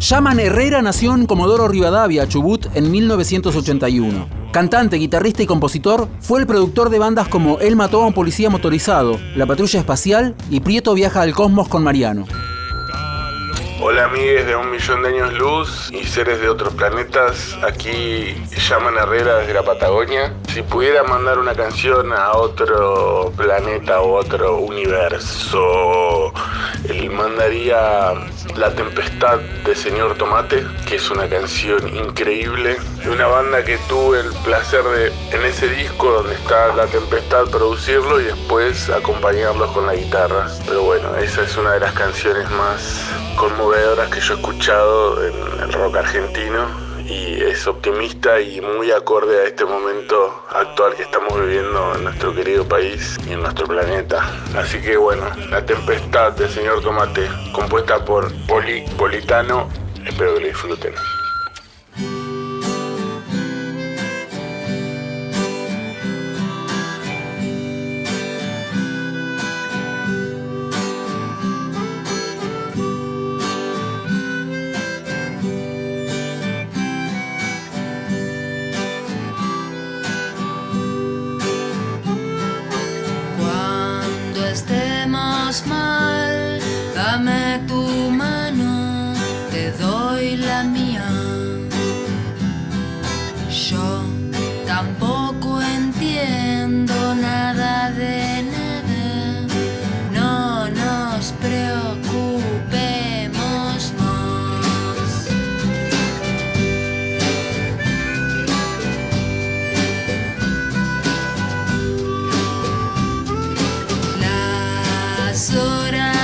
Yaman Herrera nació en Comodoro Rivadavia, Chubut, en 1981. Cantante, guitarrista y compositor, fue el productor de bandas como Él mató a un policía motorizado, La Patrulla Espacial y Prieto viaja al cosmos con Mariano. Hola amigues de un millón de años luz y seres de otros planetas, aquí llaman Herrera desde la Patagonia. Si pudiera mandar una canción a otro planeta o otro universo, él mandaría La Tempestad de Señor Tomate, que es una canción increíble, de una banda que tuve el placer de en ese disco donde está La Tempestad producirlo y después acompañarlos con la guitarra. Pero bueno, esa es una de las canciones más conmovedoras que yo he escuchado en el rock argentino y es optimista y muy acorde a este momento actual que estamos viviendo en nuestro querido país y en nuestro planeta. Así que bueno, La Tempestad del Señor Tomate, compuesta por Poli Politano, espero que lo disfruten. Tampoco entiendo nada de nada, no nos preocupemos más. Las horas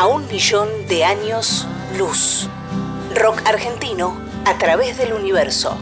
a un millón de años luz. Rock argentino a través del universo.